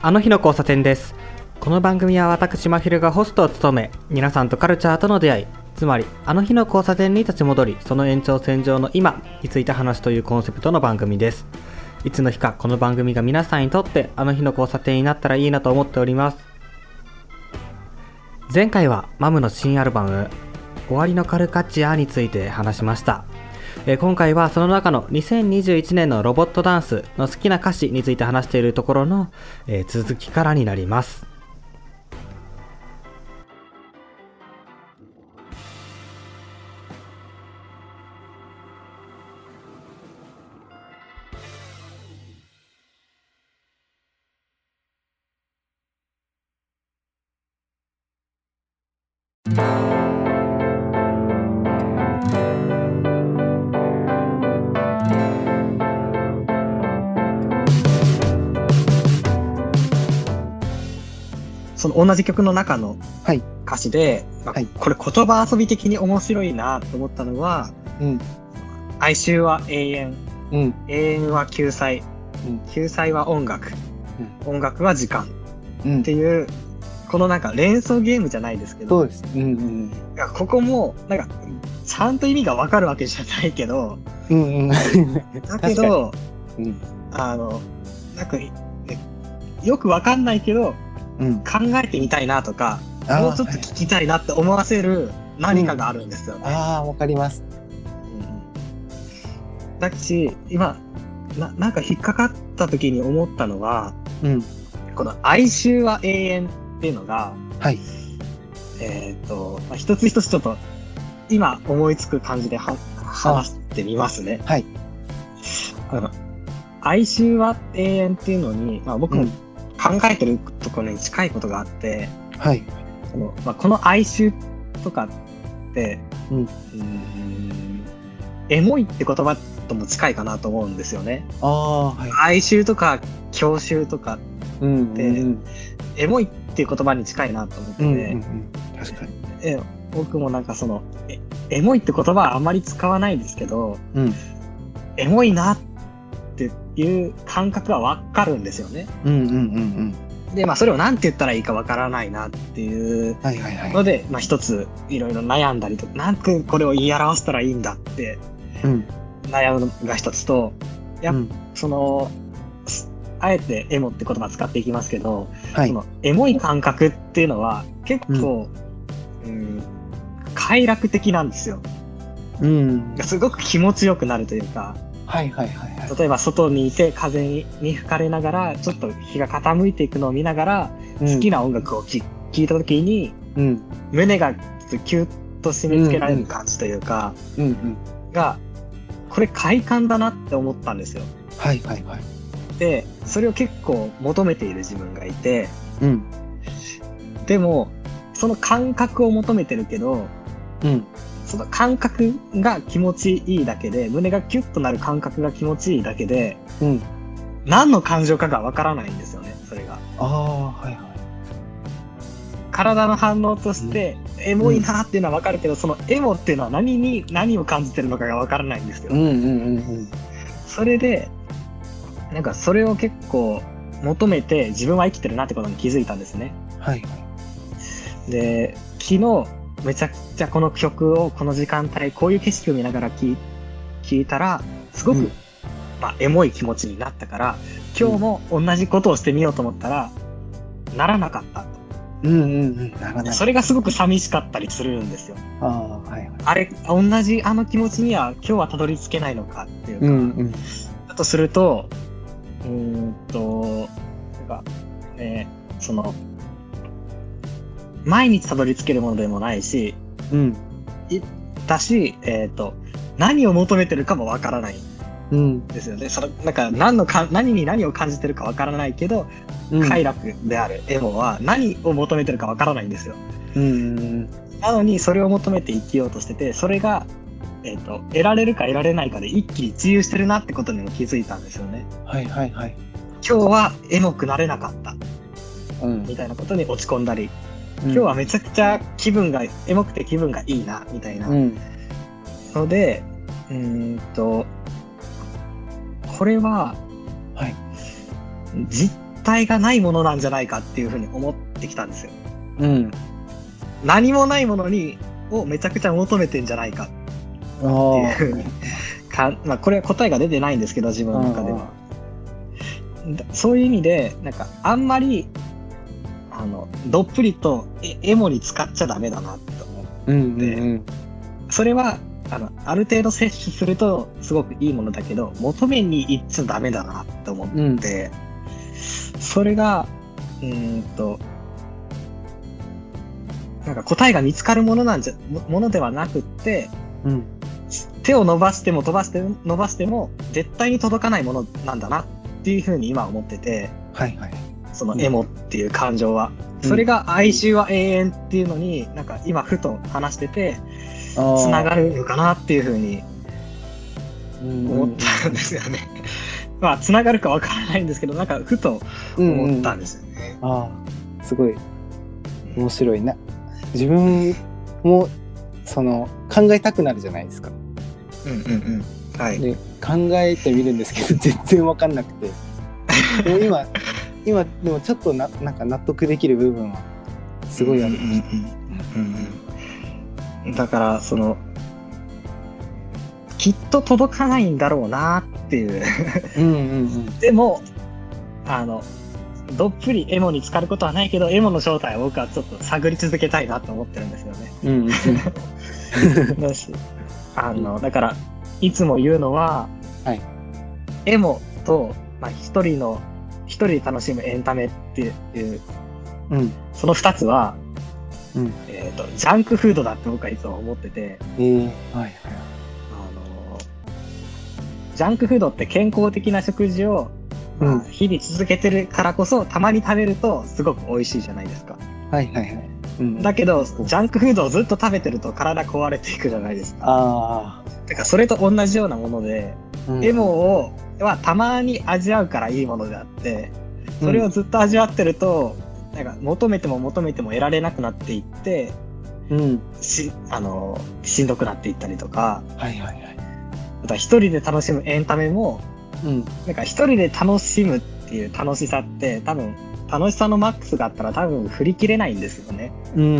あの日の交差点です。この番組は私まひるがホストを務め皆さんとカルチャーとの出会いつまりあの日の交差点に立ち戻りその延長線上の今について話すというコンセプトの番組です。いつの日かこの番組が皆さんにとってあの日の交差点になったらいいなと思っております。前回はマムの新アルバム終わりのカルカッチアについて話しました。え今回はその中の2021年のロボットダンスの好きな歌詞について話しているところの、え続きからになります。その同じ曲の中のはい歌詞で、まあはいこれ言葉遊び的に面白いなと思ったのは、うん。哀愁は永遠、うん。永遠は救済、うん救済は音楽、音楽は時間うんっ。ていう、このなんか連想ゲームじゃないですけど、そうんうん。ここも、なんか、ちゃんと意味がわかるわけじゃないけど、うんうん。だけ確ど、うん。あの、なんか、ねよくわかんないけど、うん。考えてみたいなとか、もうちょっと聞きたいなって思わせる何かがあるんですよね。ああ、わかります。うんだし、今、な、なんか引っかかった時に思ったのは、うん。この哀愁は永遠っていうのが、はい。えっ、と、まあ、一つ一つちょっと、今思いつく感じでは話してみますね。はい。あの、哀愁は永遠っていうのに、まあ僕もうん考えてるところに近いことがあって、はい。そのまあ、この哀愁とかって、うんーんエモいって言葉とも近いかなと思うんですよね。ああ、はい。哀愁とか郷愁とか、うん。でうん。エモいっていう言葉に近いなと思ってて、うん。うん。確かに。え僕もなんかそのえ、エモいって言葉はあまり使わないですけど、うん。エモいなっていう感覚はわかるんですよね。うんうんうんうん。で、まあそれを何て言ったらいいかわからないなっていう。ので、まあ一ついろいろ悩んだりとか、なんてこれを言い表したらいいんだってうん。悩むのが一つと、やっうんその、すあえてエモって言葉使っていきますけど、はいそ。のエモい感覚っていうのは結構、うん、快楽的なんですよ。うん。すごく気持ちよくなるというか、はいはいはいはい。例えば外にいて風にに吹かれながら、ちょっと日が傾いていくのを見ながら、好きな。な音楽を聴聴いた時に、うん。胸がちょっとキュッと締め付けられる感じというか、うんうん。が、これ快感だなって思ったんですよ。はいはいはい。で、それを結構求めている自分がいて、うん。でも、その感覚を求めてるけど、うん。その感覚が気持ちいいだけで、胸がキュッとなる感覚が気持ちいいだけで、うん。何の感情かがわからないんですよね、それが。ああ、はいはい。体の反応として、エモいなっていうのはわかるけど、そのエモっていうのは何に、何を感じてるのかがわからないんですよ。うんうんうんうん。それで、なんかそれを結構求めて自分は生きてるなってことに気づいたんですね。はいはい。で、昨日めちゃくちゃこの曲をこの時間帯、こういう景色を見ながら聴い聞いたら、すごく、うんまあ、エモい気持ちになったから、今日も同じことをしてみようと思ったら、ならなかった。うんうんうん。ならない。それがすごく寂しかったりするんですよ。ああ、はいはい。あれ、同じあの気持ちには今日はたどり着けないのかっていうか、うんうん。だとすると、うーんと、なんか、ね、その、毎日たどり着けるものでもないし、うん。だし、えっ、と、何を求めてるかもわからないんうん。ですよね。その、なんか、何のか、何に何を感じてるかわからないけど、うん。快楽であるエモは何を求めてるかわからないんですよ。うんうん。なのに、それを求めて生きようとしてて、それが、えっ、と、得られるか得られないかで一喜一憂してるなってことにも気づいたんですよね。はいはいはい。今日はエモくなれなかった。うん。みたいなことに落ち込んだり、今今日はめちゃくちゃ気分が、エモくて気分がいいな、みたいなうん。ので、うーんと、これは、はい。実答えがないものなんじゃないかっていうふうに思ってきたんですよ。うん。何もないものに、をめちゃくちゃ求めてんじゃないかあっていうふうにか、まあこれは答えが出てないんですけど、自分の中では。だそういう意味で、なんかあんまり、あの、どっぷりとエエモに使っちゃダメだなって思う。うんうんうん。それは、あの、ある程度摂取するとすごくいいものだけど、求めに行っちゃダメだなって思って、うん。それが、うーんと、なんか答えが見つかるものなんじゃ、もものではなくって、うん。手を伸ばしても飛ばしても伸ばしても絶対に届かないものなんだなっていうふうに今思ってて、はいはい。そのうんエモっていう感情は。うんそれが哀愁は永遠っていうのに、なんか今ふと話してて、つながるのかなっていうふうに思思ったんですよね。まあ、つながるかわからないんですけど、なんかふと思ったんですよね。ああ、すごい面白いな。自分もその考えたくなるじゃないですか。うんうんうん。はい。で考えてみるんですけど全然わかんなくて。今今でもちょっとななんか納得できる部分はすごいある。うんうんだから、その、きっと届かないんだろうなっていう。うんうんうん。でも、あの、どっぷりエモに浸かることはないけど、エモの正体を僕はちょっと探り続けたいなと思ってるんですよね。うんうんだし、あの、だから、いつも言うのは、はいエモと、まあ、一人の、一人で楽しむエンタメっていう、うんその二つは、うん。えっ、と、ジャンクフードだって僕はいつも思ってて、えー、はいはい。あの、ジャンクフードって健康的な食事を、まあうん日々続けてるからこそ、たまに食べるとすごく美味しいじゃないですか。はいはいはい。うん、だけど、ジャンクフードをずっと食べてると体壊れていくじゃないですか。あだからそれと同じようなもので、あ、うんエモを、はたまに味わうからいいものであって、それをずっと味わってると、なんか求めても求めても得られなくなっていって、うん。し、あの、しんどくなっていったりとか、はいはいはい。また一人で楽しむエンタメも、うん。なんか一人で楽しむっていう楽しさって多分、楽しさのマックスがあったら多分振り切れないんですよね。うん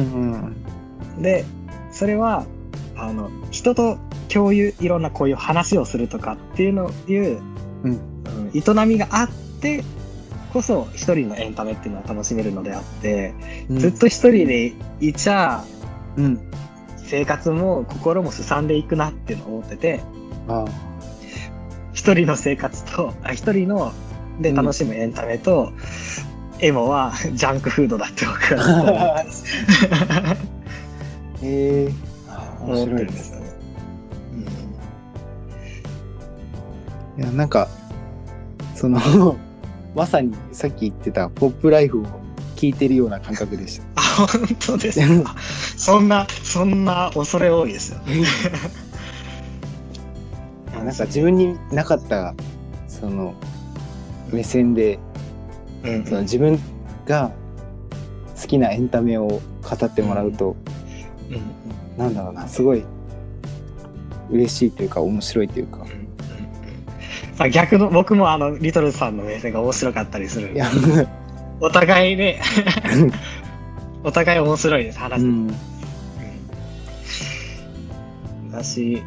うん。で、それは、あの、人と共有、いろんなこういう話をするとかっていうの、いう、うんうん営みがあって、こそ一人のエンタメっていうのは楽しめるのであって、うんずっと一人でいちゃ、うん。生活も心もすさんでいくなっていうのを思ってて、あ一人の生活と、あ一人ので楽しむエンタメと、エモは ジャンクフードだって僕は思ってます。あ。ええー。面白いですいや、なんか、その、まさにさっき言ってたポップライフを聞いてるような感覚でした。あ、本当ですか？そんな、そんな恐れ多いですよ。なんか自分になかった、その、目線で、うんその自分が好きなエンタメを語ってもらうと、うんなんだろうな、すごい嬉しいというか面白いというかうん。うんあ逆の僕もあのリトルさんの目線が面白かったりするいや、お互いね お互い面白いです話、うん。うんだし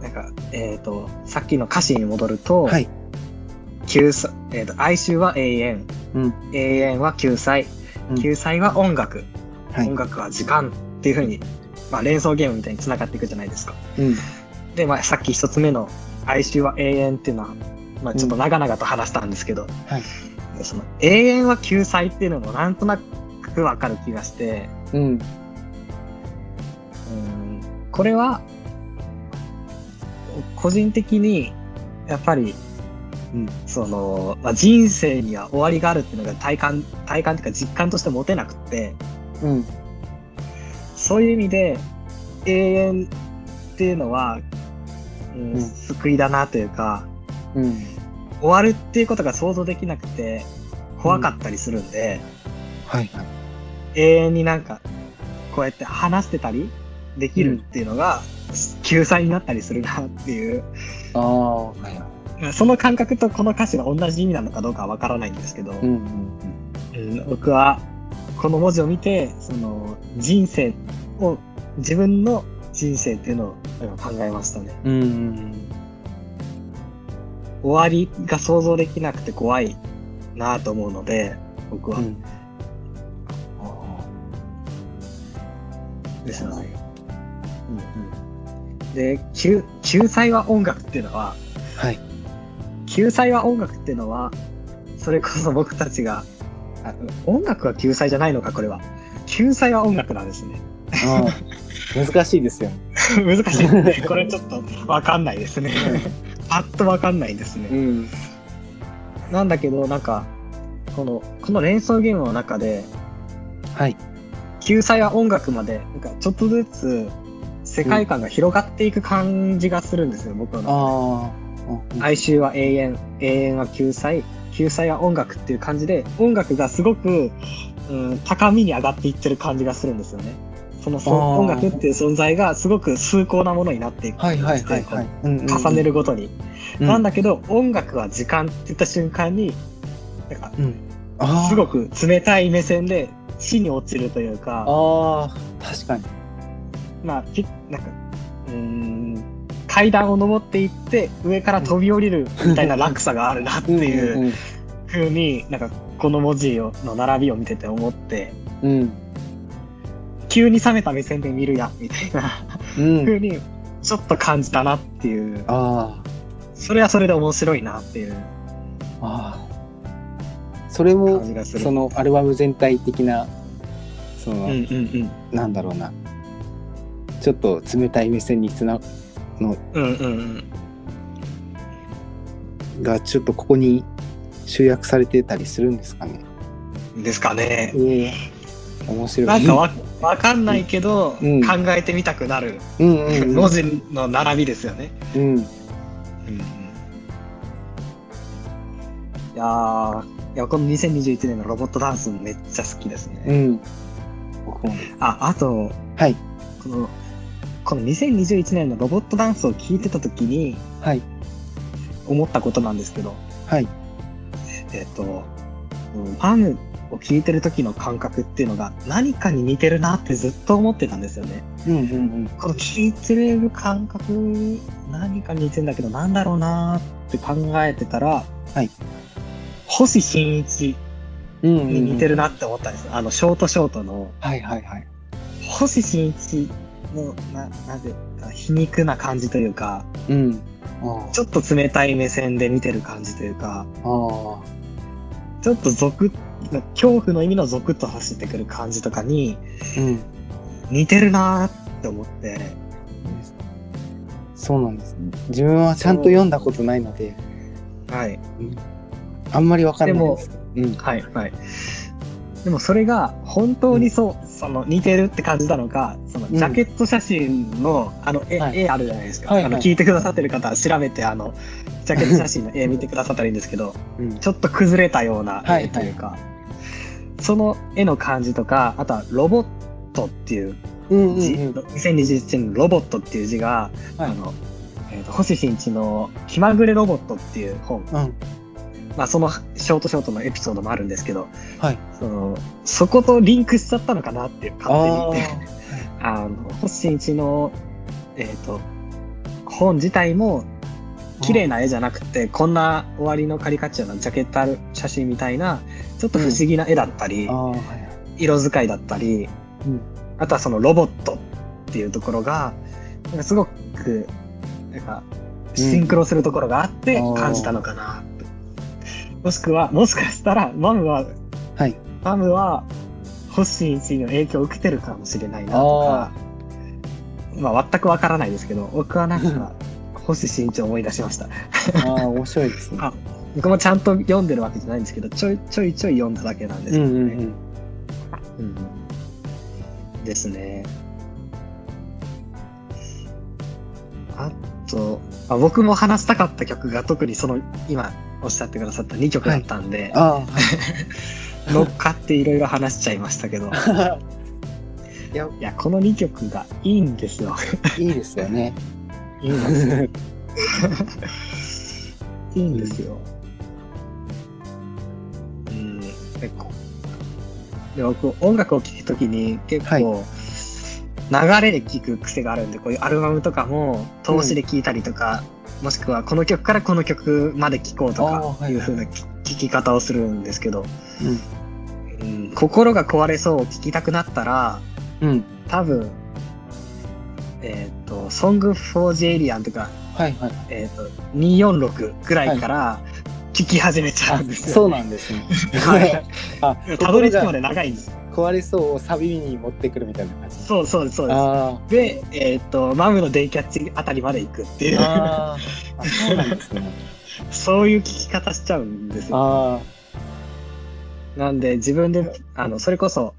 なんかえっ、とさっきの歌詞に戻ると、はい。救済えー、と哀愁は永遠うん。永遠は救済うん救済は音楽、はい音。楽は時間っていう風にまあ、連想ゲームみたいに繋がっていくじゃないですかうん。で、まあ、さっき一つ目の哀愁は永遠っていうのは、まあ、ちょっと長々と話したんですけど、はいその永遠は救済っていうのもなんとなくわかる気がして、うん。うん、これは、個人的に、やっぱり、うんその、まあ、人生には終わりがあるっていうのが体感、体感っていうか実感として持てなくて、うん。そういう意味で、永遠っていうのは、うんうん救いだなというか、うん。終わるっていうことが想像できなくて、怖かったりするんで、はいはい。永遠になんか、こうやって話してたりできるっていうのが、救済になったりするなっていう、ああ、はいはい。その感覚とこの歌詞が同じ意味なのかどうかはわからないんですけど、うんうんうん僕はこの文字を見て、その人生を、自分の人生っていうのを考えましたね。うん。うんうん終わりが想像できなくて怖いなと思うので、僕は。うん。ですよね。で、救救済は音楽っていうのは、はい。救済は音楽っていうのは、それこそ僕たちが、あ音楽は救済じゃないのか、これは。救済は音楽なんですね。ああ 難しいですよね。難しい。これちょっとわかんないですね。パッとわかんないですね。ん。なんだけど、なんか、この、この連想ゲームの中で、はい。救済は音楽まで、なんかちょっとずつ世界観が広がっていく感じがするんですよ、僕の中で。ああ。哀愁は永遠、永遠は救済、救済は音楽っていう感じで、音楽がすごく、うん、高みに上がっていってる感じがするんですよね。その音楽っていう存在がすごく崇高なものになっていくはいはいはいはい。重ねるごとに。うんなんだけど、音楽は時間って言った瞬間に、なんか、うん。すごく冷たい目線で死に落ちるというか、ああ、確かに。まあ、きなんか、うーん、階段を登っていって、上から飛び降りるみたいな落差があるなっていううんふうに、なんか、この文字をの並びを見てて思って、うん。うん。急に冷めた目線で見るや、みたいなうん。ふうに、ちょっと感じたなっていう、あそれはそれで面白いなっていうあ。それも。そのアルバム全体的な、その、うんうんうん。なんだろうな。ちょっと冷たい目線につなのうんうんがちょっとここに集約されてたりするんですかね。うん。ですかね。ええ面白い。なんかわわかんないけど、うん考えてみたくなるうんうんうん、文字の並びですよね。うん。いやーいやこの2021年のロボットダンスめっちゃ好きですね。うん。僕も。あ、あと、はい。この、この2021年のロボットダンスを聞いてた時にはい。思ったことなんですけど、はい。えっ、と、うんパンを聞いてる時の感覚っていうのが何かに似てるなってずっと思ってたんですよね。うんうんうん。この聞いてる感覚、何かに似てんだけど、なんだろうなーって考えてたら、はい。星新一うんうんうんに似てるなって思ったんですよ。あの、ショートショートの、はいはいはい。星新一の、な、なぜか皮肉な感じというか、うん。あちょっと冷たい目線で見てる感じというか、あ。あちょっとゾクッ、恐怖の意味のゾクッと走ってくる感じとかにあ。うん。似てるなーって思って、そうなんですね。自分はちゃんと読んだことないので、はい。あんまりわかんないです。うん。はい、はい。でもそれが本当にそう、その似てるって感じたのか、そのジャケット写真の、あの絵、はい絵あるじゃないですか。はいはいあの聞いてくださってる方は調べて、あの、ジャケット写真の 絵見てくださったらいいんですけど、うん。ちょっと崩れたようなはい絵というか、その絵の感じとか、あとはロボットっていううんうん字、うん。2021年のロボットっていう字が、はいあの、えーと星新一の気まぐれロボットっていう本、うん。まあそのショートショートのエピソードもあるんですけど、はい。その、そことリンクしちゃったのかなっていうあ勝手に。あの、星新一の、えっ、と、本自体も、綺麗な絵じゃなくて、こんな終わりのカリカチュアのジャケットある写真みたいな、ちょっと不思議な絵だったり、あ。ああ、はい。色使いだったり、うんあとはそのロボットっていうところが、すごく、なんか、シンクロするところがあってうん感じたのかな、もしくは、もしかしたら、マムは、はい。マムは、星新一の影響を受けてるかもしれないなとか、まあ全くわからないですけど、僕はなんか、星新一を思い出しました。ああ、面白いですね。あ僕もちゃんと読んでるわけじゃないんですけど、ちょいちょいちょい読んだだけなんですうんけどね。うんうん。うんですね。あと、あ僕も話したかった曲が特にその今おっしゃってくださった2曲だったんで、はい。乗っかっていろいろ話しちゃいましたけど、いや、いや、この2曲がいいんですよ。いいですよね。いいんですよ。いいんですよ。うん。でこで僕、音楽を聴くときに結構、流れで聴く癖があるんで、こういうアルバムとかも通しで聴いたりとか、もしくはこの曲からこの曲まで聴こうとかいう風な聴き方をするんですけど、うんうん、心が壊れそうを聴きたくなったら、うん。多分、えっ、と、Song for the Alien とか、はいはい。えっ、と、246くらいから聴き始めちゃあうんですよ。そうなんですね。はい。あ、たどり着くまでで長いんです。壊れそうをサビに持ってくるみたいな感じ。そうそうですそうです。あで、えっ、と、マムのデイキャッチあたりまで行くっていう、そうなんですね。そういう聴き方しちゃうんですよ。あなんで、自分で、あの、それこそ、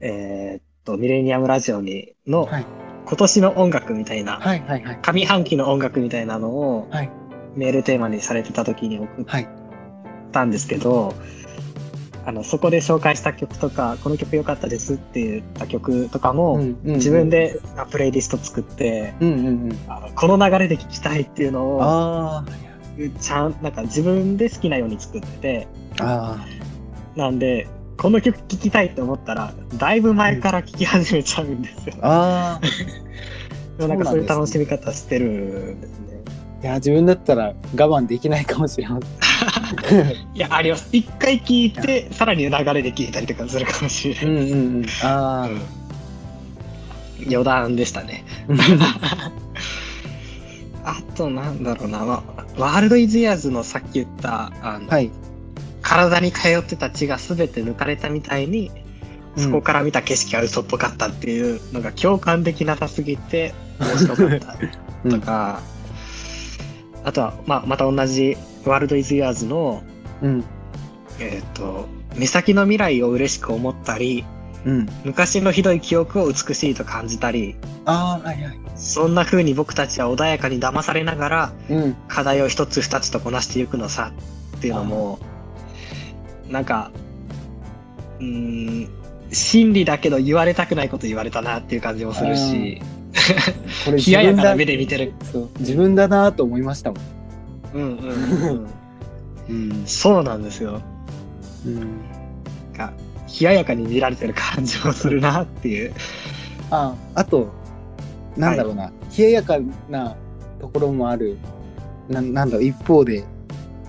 えっ、と、ミレニアムラジオにの、はい今年の音楽みたいな、あ。はいはいはい。上半期の音楽みたいなのを、はいメールテーマにされてた時に送っはい。たんですけど、あの、そこで紹介した曲とか、この曲良かったですって言った曲とかも、うんうん自分。であプレイリスト作って、うんうんうん。あのこの流れで聴きたいっていうのを、あちゃん、なんか自分で好きなように作ってて、なんで、この曲聴きたいって思ったら、だいぶ前から聴き始めちゃうんですよ。あ。なんかそういう楽しみ方してるんですね。いや、自分だったら我慢できないかもしれません。いや、あります。一回聴いて、さらに流れで聴いたりとかするかもしれない。うんうんうん。あ余談でしたね。あ。あと、なんだろうな、まあ、ワールドイズイヤーズのさっき言った、あの、はい。体に通ってた血が全て抜かれたみたいに、そこから見た景色が嘘っぽかったっていうのが共感できなさすぎて面白かったとか、あとは、まあ、また同じワールドイズイヤーズの、うん。えっ、と、目先の未来を嬉しく思ったり、うん。昔のひどい記憶を美しいと感じたり、ああ、はいはい。そんな風に僕たちは穏やかに騙されながらうん。課題を一つ二つとこなしていくのさっていうのも、なんか、うーん、真理だけど言われたくないこと言われたなっていう感じもするし、これ冷ややかな目で見てる。そう。自分だなと思いましたもん。うんうんうんうん。うん。そうなんですよ。うん。なんか冷ややかに見られてる感じもするなっていう。あ、あと、なんだろうな、冷ややかなところもある。ななんだろう、一方で、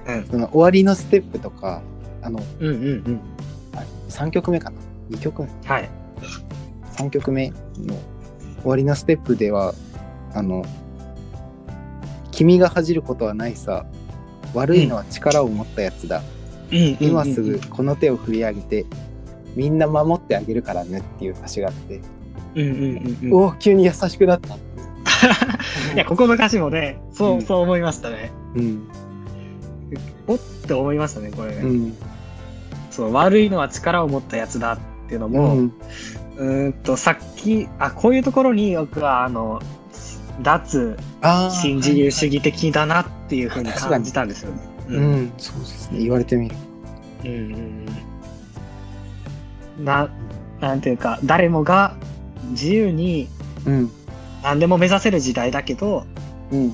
うんその終わりのステップとか、あの、うんうんうん。あ3曲目かな ?2 曲目？はい。3曲目の終わりのステップではあの「君が恥じることはないさ悪いのは力を持ったやつだ、うん。今すぐこの手を振り上げてみんな守ってあげるからね」っていう歌詞があって、うんうんうんうん。おお急に優しくなった、いや、ここの歌詞もね、そう、うん。そう思いましたね。うん。おって思いましたね、これね。うん。そう、悪いのは力を持ったやつだっていうのうも、んうーんと、さっき、あ、こういうところに僕は、あの、脱新自由主義的だなっていうふうに感じたんですよね。はいうん、そうですね。言われてみる。うんうんうん。な、なんていうか、誰もが自由にうん。何でも目指せる時代だけど、うん。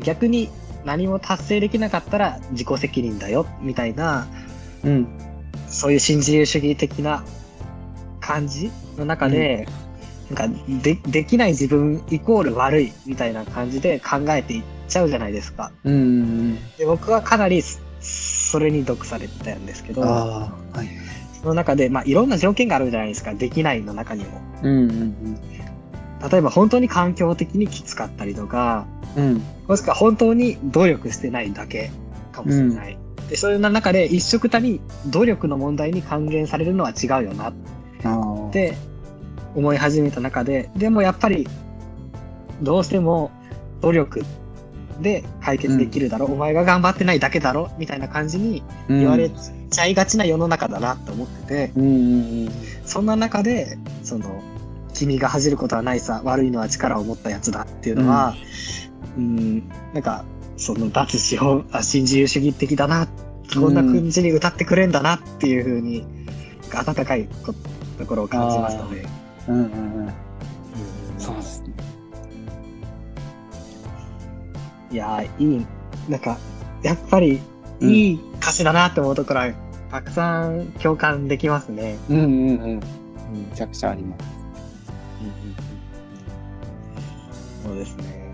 逆に何も達成できなかったら自己責任だよ、みたいな、うん。そういう新自由主義的な感じの中で、なんかでできない自分イコール悪いみたいな感じで考えていっちゃうじゃないですか。うんうんで僕はかなりそそれに毒されてたんですけど、はいその中で、まあ、いろんな条件があるじゃないですか。できないの中にも。うんうん例えば本当に環境的にきつかったりとか、うんうんもしくは本当に努力してないだけかもしれない。で、そういう中で一緒くたに努力の問題に還元されるのは違うよなっああて思い始めた中で、でもやっぱりどうしても努力で解決できるだろう、お前が頑張ってないだけだろみたいな感じに言われちゃいがちな世の中だなと思ってて、うん。うんうんそんな中で、その、君が恥じることはないさ、悪いのは力を持ったやつだっていうのは、うん、なんか、その脱資本、あ新自由主義的だな、こんな感じに歌ってくれんだなっていうふうに、温かいこところを感じましたね。うんうんうんうんそうですねいやー、いい、なんか、やっぱりうんいい歌詞だなって思うところは、たくさん共感できますね。うんうんうん。うんめちゃくちゃあります。そうですね。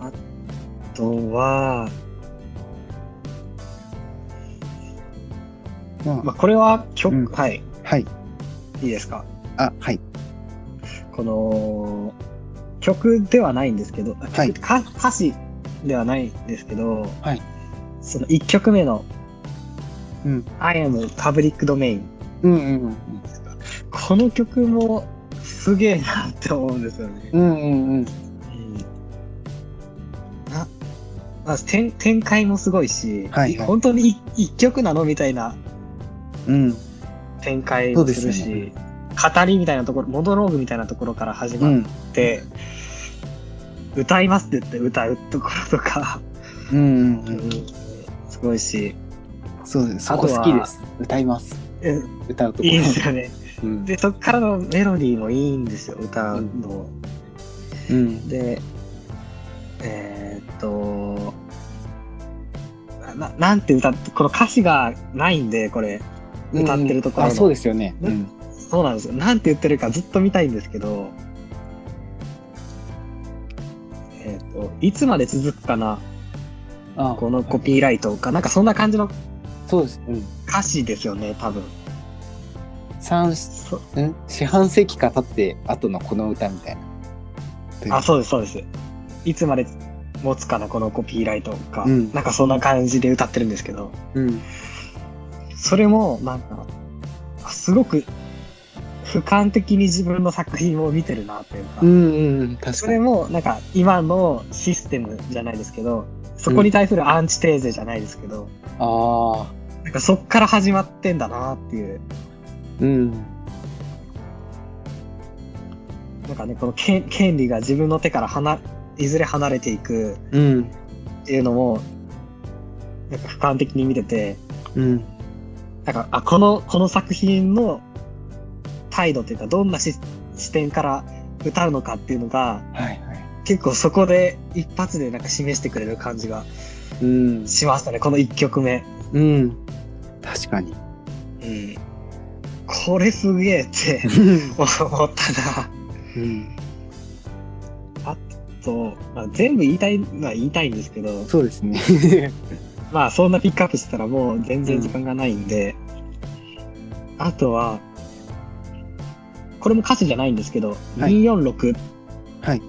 あとは、ままあ、これは曲、うんはい、あ、はい。いいですか？あ、はい。この、曲ではないんですけど、はい曲か歌詞ではないんですけど、はいその1曲目のうん。I am public domain。うんうんうんこの曲もすげえなって思うんですよね。うん。うんうんまあ、展展開もすごいし、はいはい本当に一一曲なの？みたいなうん。展開もするし、よね語りみたいなところ、モノローグみたいなところから始まっうん。て、歌いますって言って歌うところとか、うんうんうん。すごいし、そうです。そこ好きです。歌います。え歌うところ。いいですよね。うん。で、そっからのメロディーもいいんですよ、歌うの。うん。で、えーっと、ななんて歌って、この歌詞がないんで、これ、歌ってるところのあ、そうですよね。ねうん。そうなんですよ。なんて言ってるかずっと見たいんですけど、えーっと、いつまで続くかな、あこのコピーライトか、な？んかそんな感じのそうです。うん。歌詞ですよね、多分。三、そうん四半世紀か経って後のこの歌みたいな。あ、そうです、そうです。いつまで持つかな、このコピーライトか。うんなんかそんな感じで歌ってるんですけど、うん。それも、なんか、あすごく、俯瞰的に自分の作品を見てるなっていうか、うんうんうん。確そかに。れも、なんか、今のシステムじゃないですけど、そこに対するアンチテーゼじゃないですけど、ああ。なんかそっから始まってんだなっていう、うん。なんかね、この権権利が自分の手から離、いずれ離れていくうん。っていうのも、なんか俯瞰的に見てて、うん。なんか、あ、この、この作品の態度っていうか、どんなし視点から歌うのかっていうのが、はいはい。結構そこで一発でなんか示してくれる感じがうん。しましたね、この一曲目。うん。確かに。うん。これすげえって思ったな。うん。と、まあ、全部言いたいのは言いたいんですけど、そうですね。まあそんなピックアップしてたらもう全然時間がないんで、あとは、これも歌詞じゃないんですけど、はい246、はい。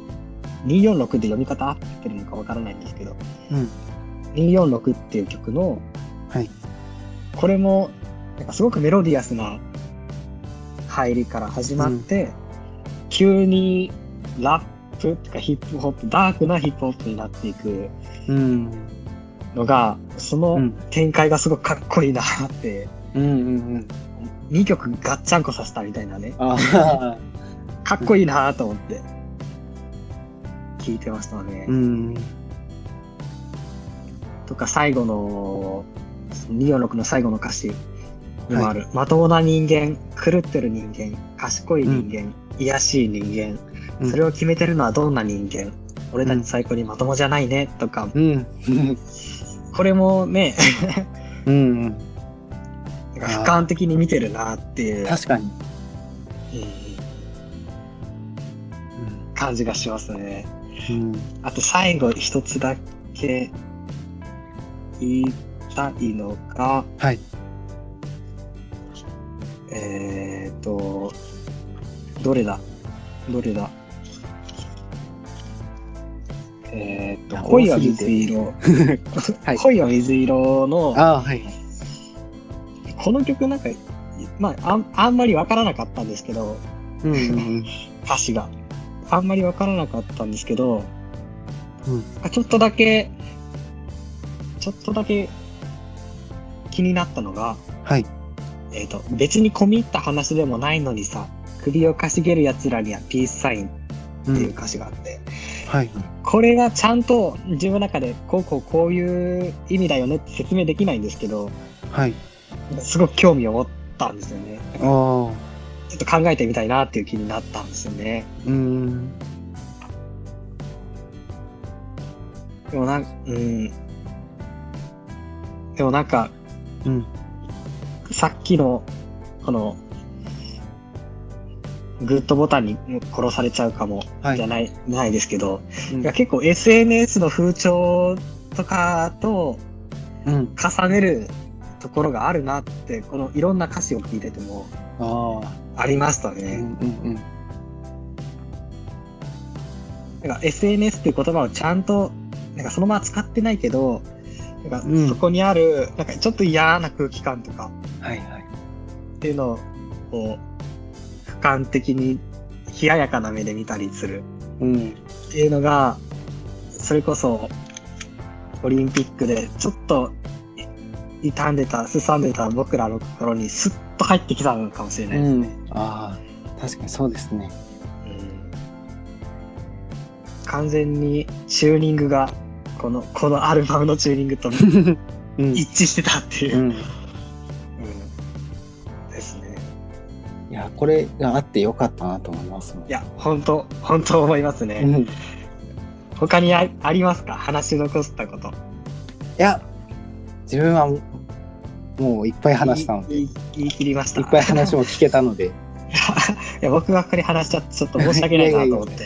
246で読み方合ってるのかわからないんですけど、うん。246っていう曲の、はい。これも、なんかすごくメロディアスな入りから始まって、急にラップとかヒップホップ、ダークなヒップホップになっていくうん。のが、そのうん。展開がすごくかっこいいなって、うんうんうん。2曲ガッチャンコさせたみたいなね。かっこいいなと思って、聞いてましたね。うん。とか最後の、246の最後の歌詞。にもある、まともな人間、狂ってる人間、賢い人間、癒しい人間、うん。それを決めてるのはどんな人間、俺たち最高にまともじゃないね、とか、うん。これもね、うん。なんか俯瞰的に見てるなっていう、確かに。うん感じがしますね。うん。あと最後一つだけ言いたいのが、はい。えーと、どれだ？どれだ？えーと、あ恋は水色。はい恋は水色の、はい。この曲なんか、まあ、あんあんまりわからなかったんですけど、うんうん 歌詞が。あんまりわからなかったんですけど、うんあちょっとだけ、ちょっとだけ気になったのが、はい。えっ、と、別に込み入った話でもないのにさ、首をかしげる奴らにはピースサインっていう歌詞があって、はい。これがちゃんと自分の中でこうこうこういう意味だよねって説明できないんですけど、はい。すごく興味を持ったんですよね。ああ。ちょっと考えてみたいなっていう気になったんですよね。うん。でもなんうん。でもなんか、うん。さっきの、この、グッドボタンに殺されちゃうかも、はいじゃない、ないですけど、うんいや結構 SNS の風潮とかとうん。重ねるところがあるなって、このいろんな歌詞を聞いててもありましたうんね。うんなんか SNS っていう言葉をちゃんと、なんかそのまま使ってないけど、なんかうんそこにある、なんかちょっと嫌な空気感とかうん。はいはい。っていうのを、こう、俯瞰的に冷ややかな目で見たりするうん。っていうのが、それこそ、オリンピックでちょっとい傷んでた、すさんでた僕らの心にスッと入ってきたのかもしれないですね。ああ。確かにそうですね。うん完全にチューニングが、この、このアルバムのチューニングと うん。一致してたっていうう。ん。や、これがあってよかったなと思いますいや、本当本当思いますね。うん。い他にあありますか？話し残したこと。や、自分はもういっぱい話したので、い言い切りました。っぱい話も聞けたので、いや、僕ばっかり話しちゃって、ちょっと申し訳ないなと思って。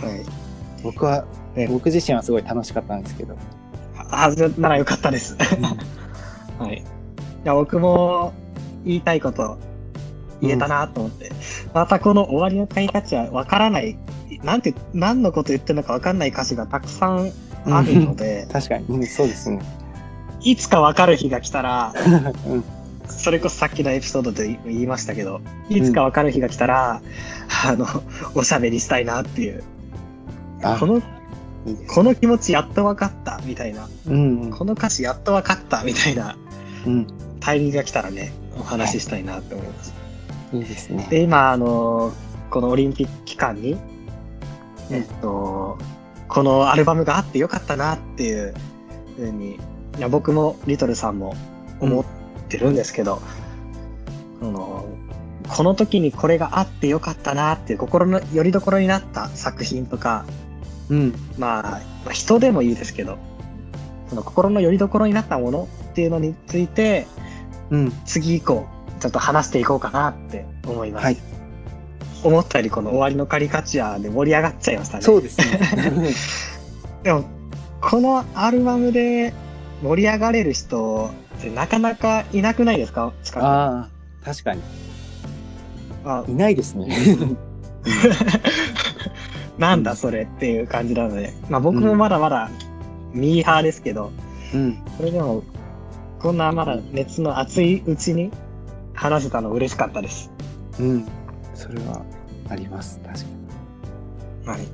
はい。僕は、ね僕自身はすごい楽しかったんですけど、あ、ならよかったです。はい。いや、僕も言いたいこと言えたなと思って。またこの終わりの買い価値はわからない、なんて、何のこと言ってるのかわかんない歌詞がたくさんあるので、確かに、うんそうですね。いつかわかる日が来たら、うん。それこそさっきのエピソードで言いましたけど、いつかわかる日が来たら、あの、おしゃべりしたいなっていう。あこの、いい。この気持ちやっとわかった、みたいな。うんこの歌詞やっとわかった、みたいなうん。うん。タイミングが来たらね、お話ししたいなって思います。いいですね。で、今、あの、このオリンピック期間に、うんえっと、このアルバムがあってよかったなっていうふうに、いや、僕もリトルさんも思ってるんですけど、この、この時にこれがあってよかったなっていう心の拠り所になった作品とか、うん。まあ、まあ人でもいいですけど、その心の拠り所になったものっていうのについて、うん。次以降、ちょっと話していこうかなって思います。はい。思ったよりこの終わりのカリカチュアで盛り上がっちゃいましたね。そうですね。でも、このアルバムで盛り上がれる人ってなかなかいなくないですか？ああ、確かに。あいないですね。なんだそれっていう感じなので、まあ僕もまだまだミーハーですけど、うん。それでも、こんなまだ熱の熱いうちに話せたの嬉しかったです。うん。それはあります。確かに。はい。じ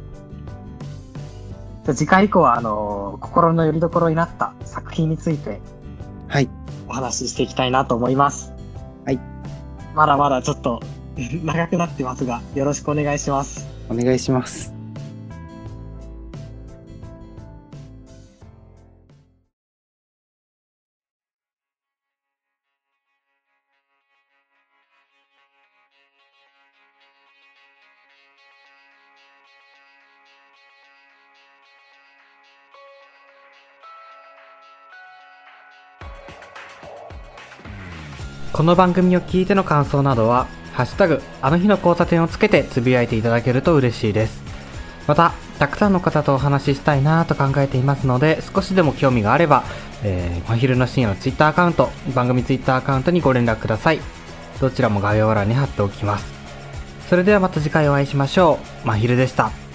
ゃあ次回以降は、あの心の拠り所になった作品についてはい。お話ししていきたいなと思います。はい。まだまだちょっと 長くなってますが、よろしくお願いします。お願いします。この番組を聞いての感想などは、ハッシュタグ、あの日の交差点をつけてつぶやいていただけると嬉しいです。また、たくさんの方とお話ししたいなと考えていますので、少しでも興味があれば、えー、真昼の深夜のツイッターアカウント、番組ツイッターアカウントにご連絡ください。どちらも概要欄に貼っておきます。それではまた次回お会いしましょう。真昼でした。「